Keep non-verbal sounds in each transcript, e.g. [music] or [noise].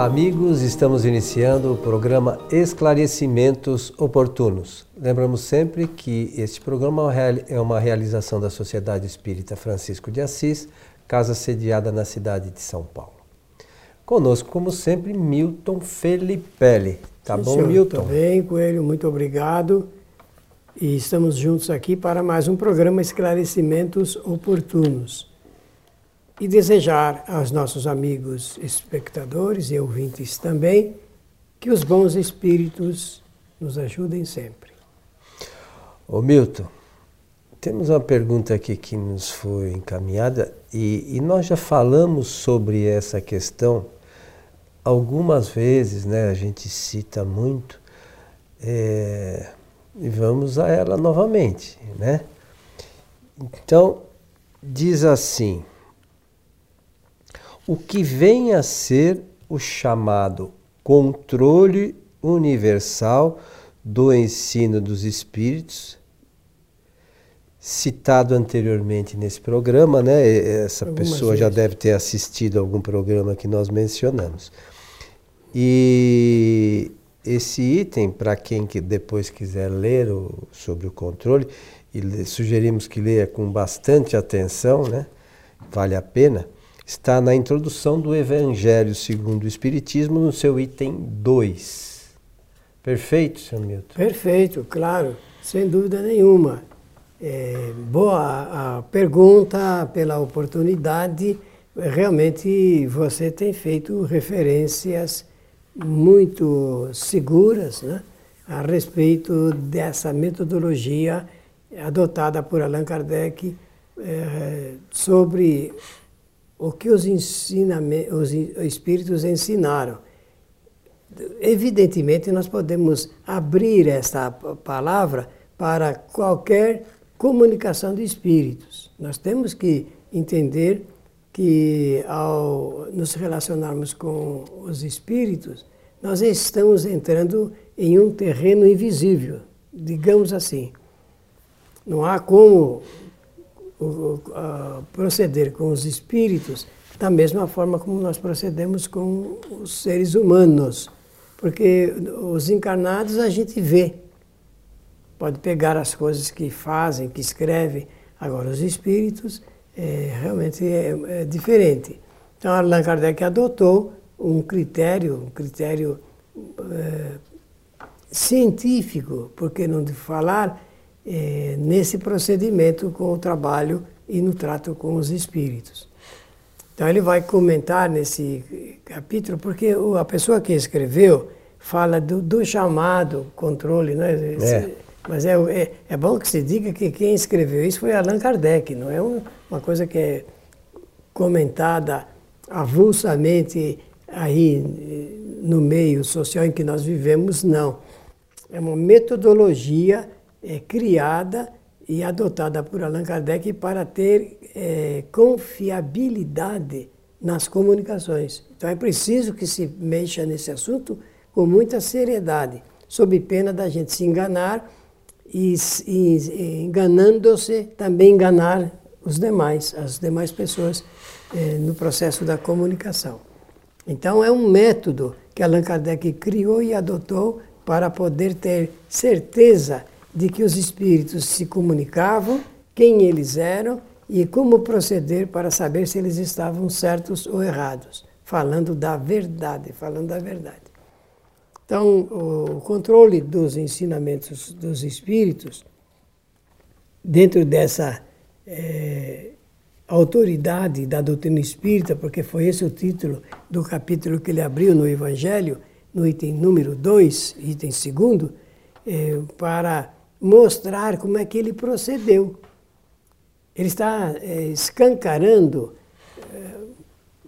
Olá, amigos. Estamos iniciando o programa Esclarecimentos Oportunos. Lembramos sempre que este programa é uma realização da Sociedade Espírita Francisco de Assis, casa sediada na cidade de São Paulo. Conosco, como sempre, Milton Felipelli. Tá Sim, bom, senhor, Milton? Tudo bem, Coelho, muito obrigado. E estamos juntos aqui para mais um programa Esclarecimentos Oportunos e desejar aos nossos amigos espectadores e ouvintes também que os bons espíritos nos ajudem sempre. Ô Milton, temos uma pergunta aqui que nos foi encaminhada e, e nós já falamos sobre essa questão algumas vezes, né? A gente cita muito é, e vamos a ela novamente, né? Então, diz assim: o que vem a ser o chamado controle universal do ensino dos espíritos, citado anteriormente nesse programa, né? Essa Algumas pessoa vezes. já deve ter assistido a algum programa que nós mencionamos. E esse item, para quem que depois quiser ler o, sobre o controle, e sugerimos que leia com bastante atenção, né? Vale a pena está na introdução do Evangelho segundo o Espiritismo, no seu item 2. Perfeito, senhor Milton? Perfeito, claro, sem dúvida nenhuma. É, boa a pergunta, pela oportunidade. Realmente você tem feito referências muito seguras né, a respeito dessa metodologia adotada por Allan Kardec é, sobre o que os, os espíritos ensinaram. Evidentemente, nós podemos abrir esta palavra para qualquer comunicação de espíritos. Nós temos que entender que, ao nos relacionarmos com os espíritos, nós estamos entrando em um terreno invisível, digamos assim. Não há como o, a, proceder com os espíritos da mesma forma como nós procedemos com os seres humanos. Porque os encarnados a gente vê, pode pegar as coisas que fazem, que escrevem. Agora, os espíritos é, realmente é, é, diferente. Então, Allan Kardec adotou um critério, um critério é, científico, por que não de falar, é, nesse procedimento com o trabalho e no trato com os espíritos. Então ele vai comentar nesse capítulo, porque a pessoa que escreveu fala do, do chamado controle, né? É. Mas é, é, é, bom que se diga que quem escreveu isso foi Allan Kardec, não é um, uma coisa que é comentada avulsamente aí no meio social em que nós vivemos, não. É uma metodologia é, criada e adotada por Allan Kardec para ter é, confiabilidade nas comunicações. Então é preciso que se mexa nesse assunto com muita seriedade, sob pena da gente se enganar e, e, enganando-se também enganar os demais, as demais pessoas é, no processo da comunicação. Então é um método que Allan Kardec criou e adotou para poder ter certeza de que os espíritos se comunicavam, quem eles eram e como proceder para saber se eles estavam certos ou errados, falando da verdade, falando da verdade. Então, o controle dos ensinamentos dos espíritos, dentro dessa é, autoridade da doutrina espírita, porque foi esse o título do capítulo que ele abriu no Evangelho, no item número 2, item segundo, é, para mostrar como é que ele procedeu. Ele está é, escancarando é,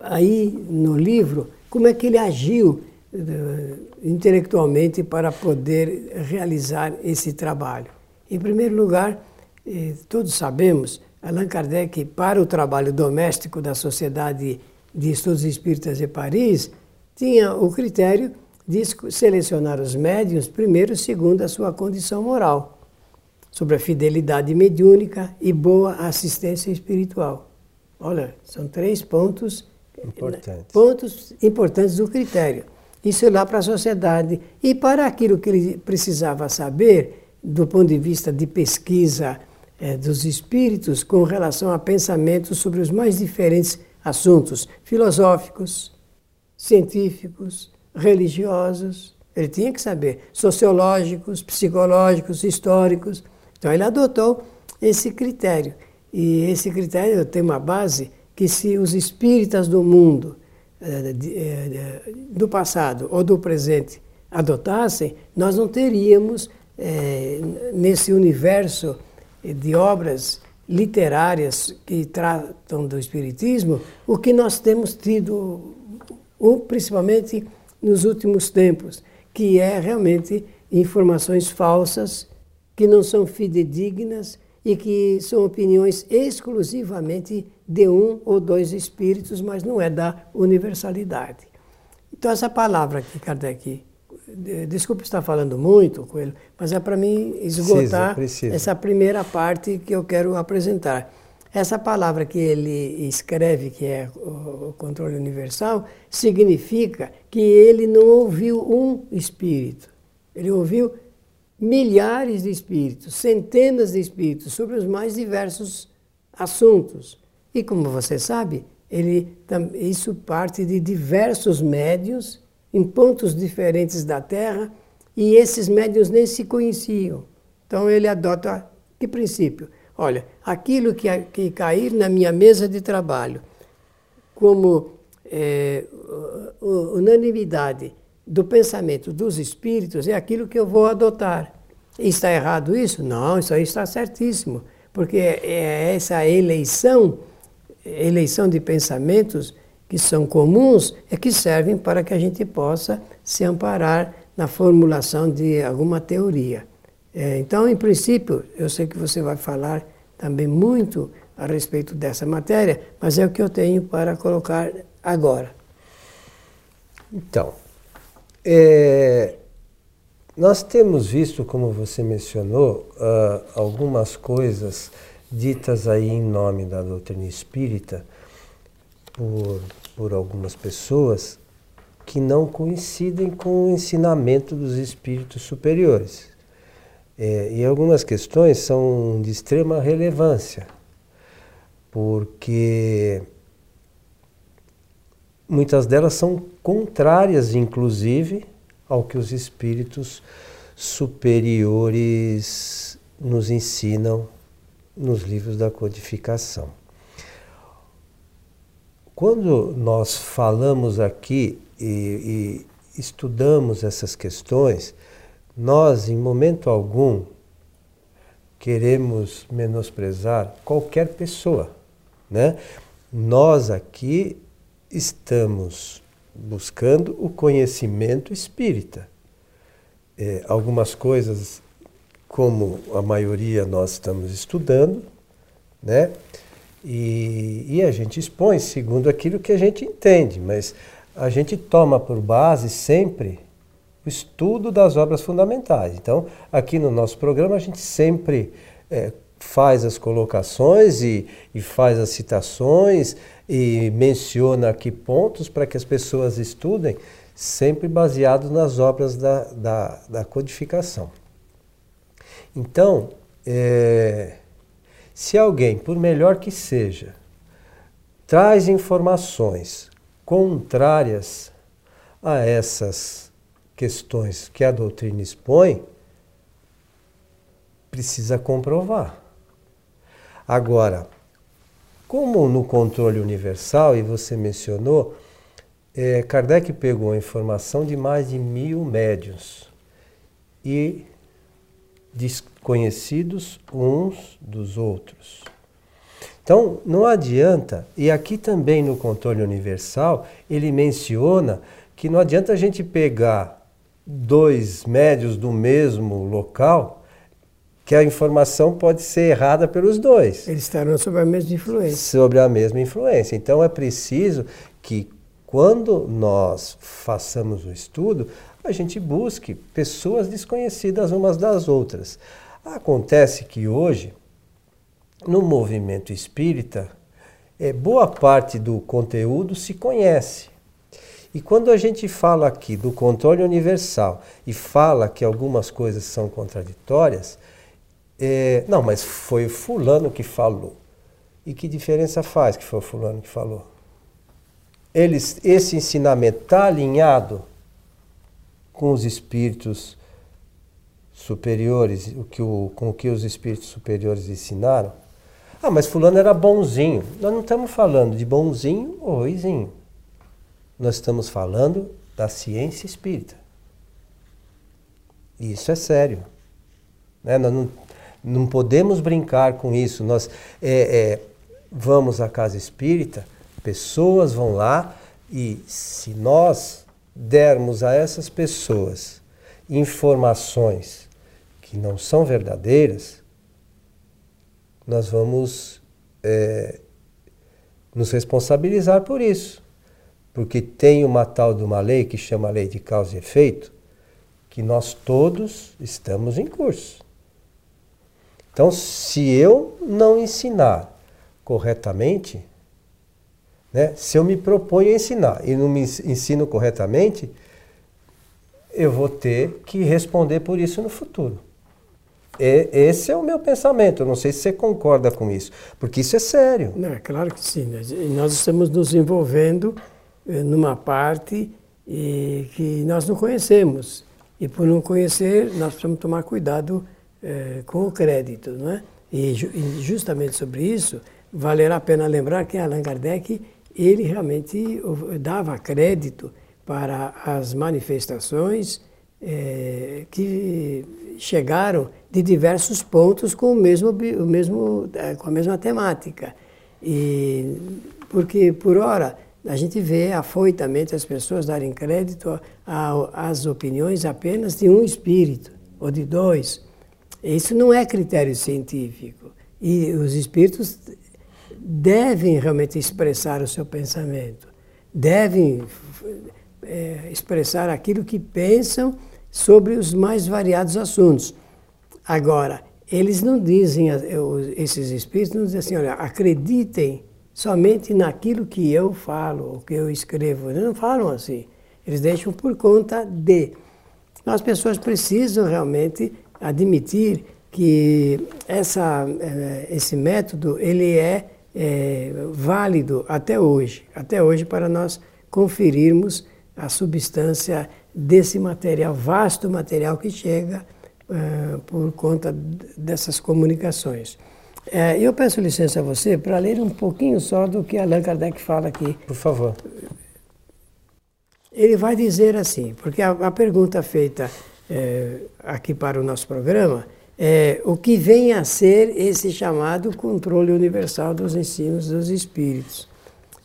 aí no livro como é que ele agiu é, intelectualmente para poder realizar esse trabalho. Em primeiro lugar, é, todos sabemos, Allan Kardec, para o trabalho doméstico da Sociedade de Estudos Espíritas de Paris, tinha o critério de selecionar os médiuns primeiro segundo a sua condição moral sobre a fidelidade mediúnica e boa assistência espiritual. Olha, são três pontos importantes. pontos importantes do critério. Isso é lá para a sociedade. E para aquilo que ele precisava saber, do ponto de vista de pesquisa é, dos espíritos, com relação a pensamentos sobre os mais diferentes assuntos filosóficos, científicos, religiosos, ele tinha que saber, sociológicos, psicológicos, históricos. Então ele adotou esse critério. E esse critério tem uma base que se os espíritas do mundo, eh, eh, do passado ou do presente, adotassem, nós não teríamos eh, nesse universo de obras literárias que tratam do espiritismo o que nós temos tido, principalmente nos últimos tempos, que é realmente informações falsas, que não são fidedignas e que são opiniões exclusivamente de um ou dois espíritos, mas não é da universalidade. Então, essa palavra que Kardec. Desculpe estar falando muito, Coelho, mas é para mim esgotar precisa, precisa. essa primeira parte que eu quero apresentar. Essa palavra que ele escreve, que é o controle universal, significa que ele não ouviu um espírito, ele ouviu milhares de espíritos, centenas de espíritos, sobre os mais diversos assuntos. E como você sabe, ele, isso parte de diversos médios em pontos diferentes da Terra e esses médios nem se conheciam. Então ele adota que princípio? Olha, aquilo que, que cair na minha mesa de trabalho como é, unanimidade do pensamento dos espíritos é aquilo que eu vou adotar. Está errado isso? Não, isso aí está certíssimo, porque é essa eleição, eleição de pensamentos que são comuns, é que servem para que a gente possa se amparar na formulação de alguma teoria. É, então, em princípio, eu sei que você vai falar também muito a respeito dessa matéria, mas é o que eu tenho para colocar agora. Então, é, nós temos visto, como você mencionou, uh, algumas coisas ditas aí em nome da doutrina espírita por, por algumas pessoas que não coincidem com o ensinamento dos espíritos superiores. É, e algumas questões são de extrema relevância, porque muitas delas são contrárias, inclusive, ao que os espíritos superiores nos ensinam nos livros da codificação. Quando nós falamos aqui e, e estudamos essas questões, nós, em momento algum, queremos menosprezar qualquer pessoa, né? Nós aqui estamos buscando o conhecimento espírita. É, algumas coisas, como a maioria nós estamos estudando, né? E, e, a gente expõe segundo aquilo que a gente entende, mas a gente toma por base sempre o estudo das obras fundamentais. Então, aqui no nosso programa, a gente sempre é, faz as colocações e, e, faz as citações e menciona aqui pontos para que as pessoas estudem, sempre baseado nas obras da, da, da codificação. Então, é, se alguém, por melhor que seja, traz informações contrárias a essas questões que a doutrina expõe, precisa comprovar. Agora, como no controle universal, e você mencionou, é, Kardec pegou a informação de mais de mil médios e desconhecidos uns dos outros. Então, não adianta, e aqui também no controle universal, ele menciona que não adianta a gente pegar dois médios do mesmo local, que a informação pode ser errada pelos dois. Eles estarão sob a mesma influência. Sobre a mesma influência. Então é preciso que quando nós façamos o estudo, a gente busque pessoas desconhecidas umas das outras. Acontece que hoje, no movimento espírita, é, boa parte do conteúdo se conhece. E quando a gente fala aqui do controle universal e fala que algumas coisas são contraditórias, é, não, mas foi fulano que falou. E que diferença faz que foi o fulano que falou? Eles, esse ensinamento está alinhado com os espíritos superiores, o que o, com o que os espíritos superiores ensinaram? Ah, mas fulano era bonzinho. Nós não estamos falando de bonzinho ou ruizinho. Nós estamos falando da ciência espírita. E isso é sério. Né? Nós não, não podemos brincar com isso. Nós é, é, vamos à casa espírita, pessoas vão lá e se nós dermos a essas pessoas informações que não são verdadeiras, nós vamos é, nos responsabilizar por isso. Porque tem uma tal de uma lei que chama lei de causa e efeito, que nós todos estamos em curso. Então, se eu não ensinar corretamente, né, se eu me proponho a ensinar e não me ensino corretamente, eu vou ter que responder por isso no futuro. E, esse é o meu pensamento. Eu não sei se você concorda com isso, porque isso é sério. Não, é claro que sim. Né? Nós estamos nos envolvendo eh, numa parte que nós não conhecemos. E por não conhecer, nós precisamos tomar cuidado é, com o crédito, não é? E, justamente sobre isso, valerá a pena lembrar que Allan Kardec, ele realmente dava crédito para as manifestações é, que chegaram de diversos pontos com o mesmo, o mesmo, é, com a mesma temática. E porque por hora a gente vê afoitamente as pessoas darem crédito às opiniões apenas de um espírito ou de dois. Isso não é critério científico. E os espíritos devem realmente expressar o seu pensamento, devem é, expressar aquilo que pensam sobre os mais variados assuntos. Agora, eles não dizem, esses espíritos não dizem assim, olha, acreditem somente naquilo que eu falo, o que eu escrevo. Eles não falam assim. Eles deixam por conta de. As pessoas precisam realmente admitir que essa, eh, esse método ele é, é válido até hoje, até hoje para nós conferirmos a substância desse material, vasto material que chega uh, por conta dessas comunicações. Uh, eu peço licença a você para ler um pouquinho só do que Allan Kardec fala aqui. Por favor. Ele vai dizer assim, porque a, a pergunta feita é, aqui para o nosso programa, é o que vem a ser esse chamado controle universal dos ensinos dos espíritos.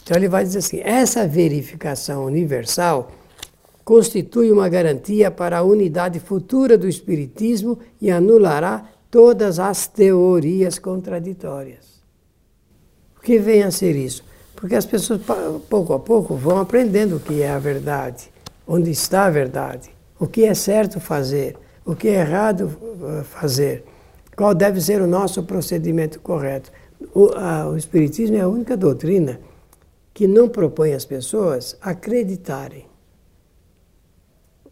Então ele vai dizer assim: essa verificação universal constitui uma garantia para a unidade futura do espiritismo e anulará todas as teorias contraditórias. O que vem a ser isso? Porque as pessoas, pouco a pouco, vão aprendendo o que é a verdade, onde está a verdade o que é certo fazer, o que é errado eh, fazer, qual deve ser o nosso procedimento correto. O, a, o Espiritismo é a única doutrina que não propõe às pessoas acreditarem.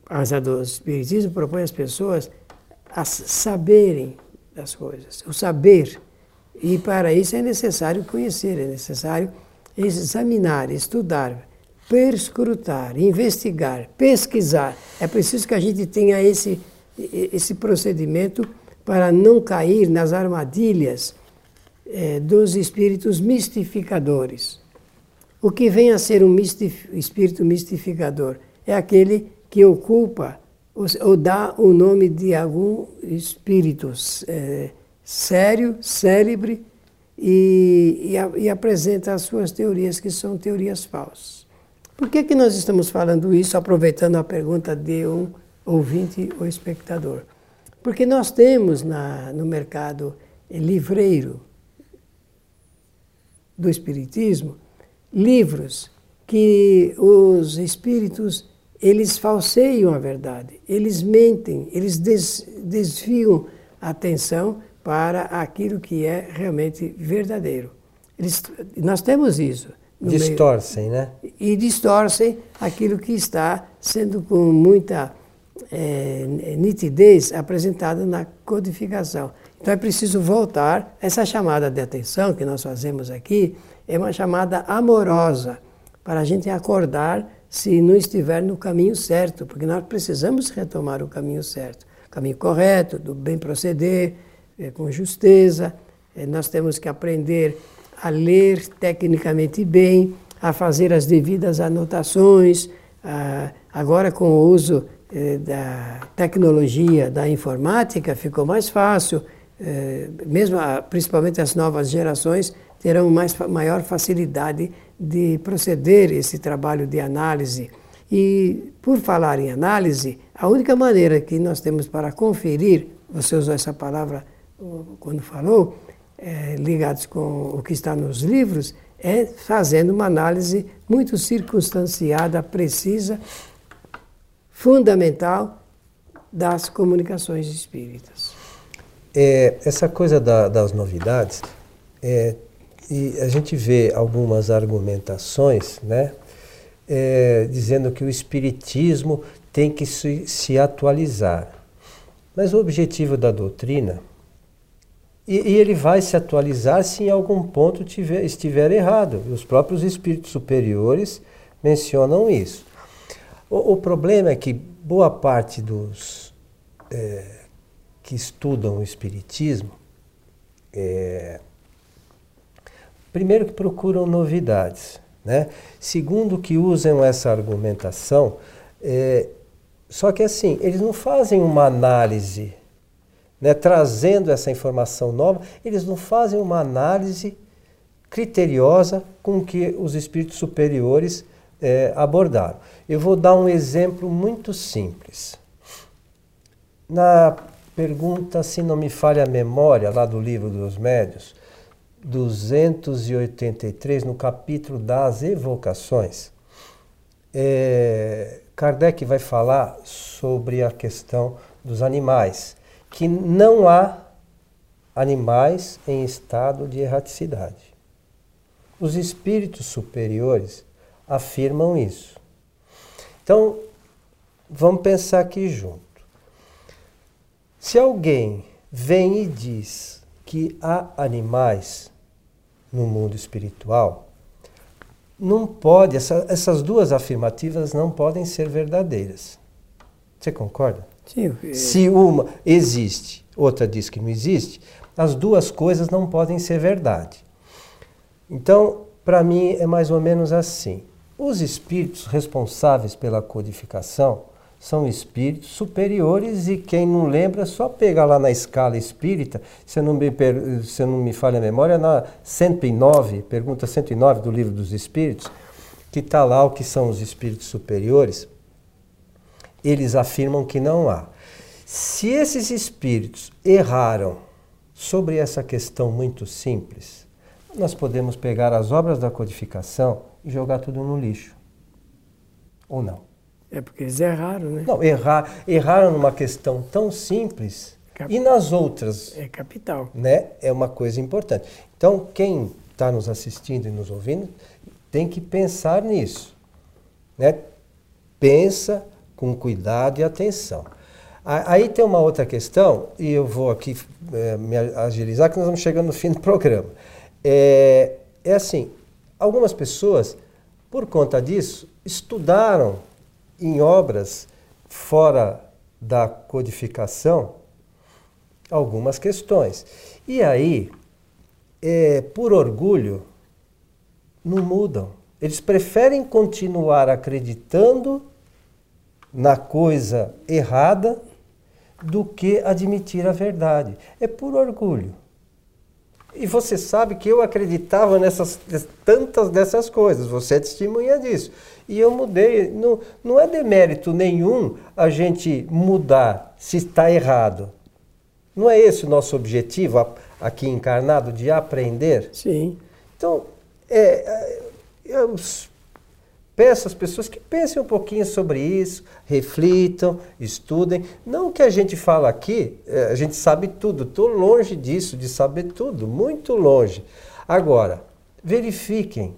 Mas a do Espiritismo propõe às pessoas a saberem das coisas, o saber. E para isso é necessário conhecer, é necessário examinar, estudar, perscrutar, investigar, pesquisar. É preciso que a gente tenha esse, esse procedimento para não cair nas armadilhas é, dos espíritos mistificadores. O que vem a ser um mistif espírito mistificador? É aquele que ocupa ou dá o nome de algum espírito é, sério, célebre, e, e, e apresenta as suas teorias, que são teorias falsas. Por que, que nós estamos falando isso, aproveitando a pergunta de um ouvinte ou espectador? Porque nós temos na, no mercado livreiro do Espiritismo livros que os espíritos eles falseiam a verdade, eles mentem, eles des, desviam a atenção para aquilo que é realmente verdadeiro. Eles, nós temos isso. Distorcem, meio, né? E distorcem aquilo que está sendo com muita é, nitidez apresentado na codificação. Então é preciso voltar. Essa chamada de atenção que nós fazemos aqui é uma chamada amorosa para a gente acordar se não estiver no caminho certo, porque nós precisamos retomar o caminho certo, o caminho correto, do bem proceder, é, com justeza. É, nós temos que aprender a ler tecnicamente bem, a fazer as devidas anotações. Ah, agora, com o uso eh, da tecnologia, da informática, ficou mais fácil. Eh, mesmo, principalmente as novas gerações, terão mais, maior facilidade de proceder esse trabalho de análise. E, por falar em análise, a única maneira que nós temos para conferir, você usou essa palavra quando falou, é, ligados com o que está nos livros, é fazendo uma análise muito circunstanciada, precisa, fundamental das comunicações espíritas. É, essa coisa da, das novidades, é, e a gente vê algumas argumentações, né, é, dizendo que o espiritismo tem que se, se atualizar. Mas o objetivo da doutrina e, e, ele vai se atualizar se em algum ponto tiver, estiver errado. Os próprios espíritos superiores mencionam isso. O, o problema é que boa parte dos é, que estudam o espiritismo, é, primeiro que procuram novidades, né? segundo que usam essa argumentação, é, só que assim, eles não fazem uma análise né, trazendo essa informação nova, eles não fazem uma análise criteriosa com que os espíritos superiores é, abordaram. Eu vou dar um exemplo muito simples. Na pergunta, se não me falha a memória, lá do livro dos médios, 283, no capítulo das evocações, é, Kardec vai falar sobre a questão dos animais que não há animais em estado de erraticidade. Os espíritos superiores afirmam isso. Então, vamos pensar aqui junto. Se alguém vem e diz que há animais no mundo espiritual, não pode, essa, essas duas afirmativas não podem ser verdadeiras. Você concorda? Sim. Se uma existe, outra diz que não existe, as duas coisas não podem ser verdade. Então, para mim, é mais ou menos assim. Os espíritos responsáveis pela codificação são espíritos superiores e quem não lembra, só pegar lá na escala espírita, se não me, se não me falha a memória, na 109, pergunta 109 do livro dos espíritos, que está lá o que são os espíritos superiores eles afirmam que não há. Se esses espíritos erraram sobre essa questão muito simples, nós podemos pegar as obras da codificação e jogar tudo no lixo. Ou não? É porque eles erraram, né? Não, errar, erraram numa questão tão simples Cap... e nas outras. É capital. Né? É uma coisa importante. Então, quem está nos assistindo e nos ouvindo tem que pensar nisso. Né? Pensa com cuidado e atenção. Aí tem uma outra questão, e eu vou aqui é, me agilizar, que nós vamos chegando no fim do [laughs] programa. É, é assim, algumas pessoas, por conta disso, estudaram em obras fora da codificação algumas questões. E aí, é, por orgulho, não mudam. Eles preferem continuar acreditando na coisa errada do que admitir a verdade. É por orgulho. E você sabe que eu acreditava nessas tantas dessas coisas, você é testemunha disso. E eu mudei. Não, não é demérito nenhum a gente mudar se está errado. Não é esse o nosso objetivo aqui encarnado de aprender? Sim. Então, é, é eu Peço às pessoas que pensem um pouquinho sobre isso, reflitam, estudem. Não que a gente fala aqui, eh, a gente sabe tudo. Estou longe disso, de saber tudo, muito longe. Agora, verifiquem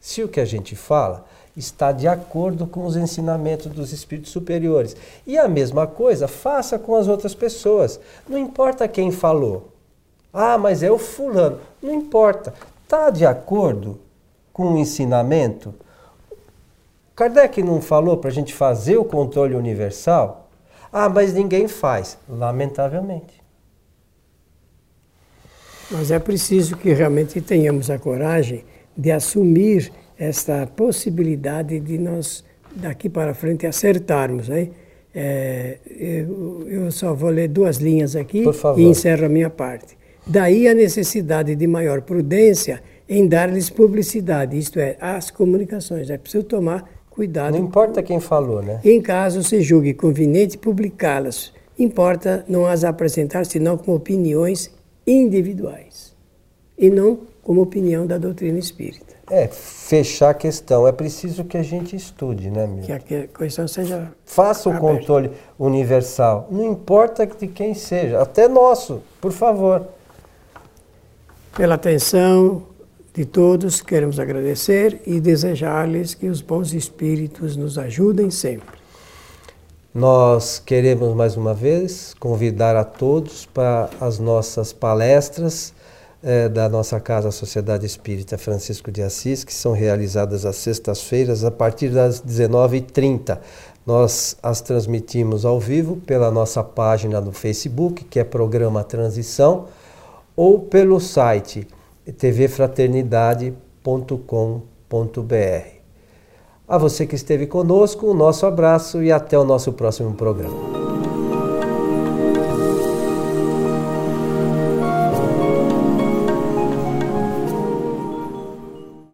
se o que a gente fala está de acordo com os ensinamentos dos espíritos superiores. E a mesma coisa, faça com as outras pessoas. Não importa quem falou. Ah, mas é o fulano. Não importa. Está de acordo com o ensinamento? Kardec não falou para a gente fazer o controle universal? Ah, mas ninguém faz. Lamentavelmente. Mas é preciso que realmente tenhamos a coragem de assumir esta possibilidade de nós, daqui para frente, acertarmos. Né? É, eu, eu, só vou ler duas linhas aqui e encerro a minha parte. Daí a necessidade de maior prudência em dar-lhes publicidade, isto é, as comunicações. É preciso tomar cuidado. Não importa quem falou, né? Em caso se julgue conveniente publicá-las, importa não as apresentar senão como opiniões individuais e não como opinião da doutrina espírita. É, fechar a questão. É preciso que a gente estude, né, meu? Que a questão seja. Faça o controle universal. Não importa de quem seja, até nosso, por favor. Pela atenção de todos, queremos agradecer e desejar-lhes que os bons espíritos nos ajudem sempre. Nós queremos mais uma vez convidar a todos para as nossas palestras é, da nossa Casa Sociedade Espírita Francisco de Assis, que são realizadas às sextas-feiras a partir das 19h30. Nós as transmitimos ao vivo pela nossa página no Facebook, que é Programa Transição, ou pelo site tvfraternidade.com.br. A você que esteve conosco, o nosso abraço e até o nosso próximo programa.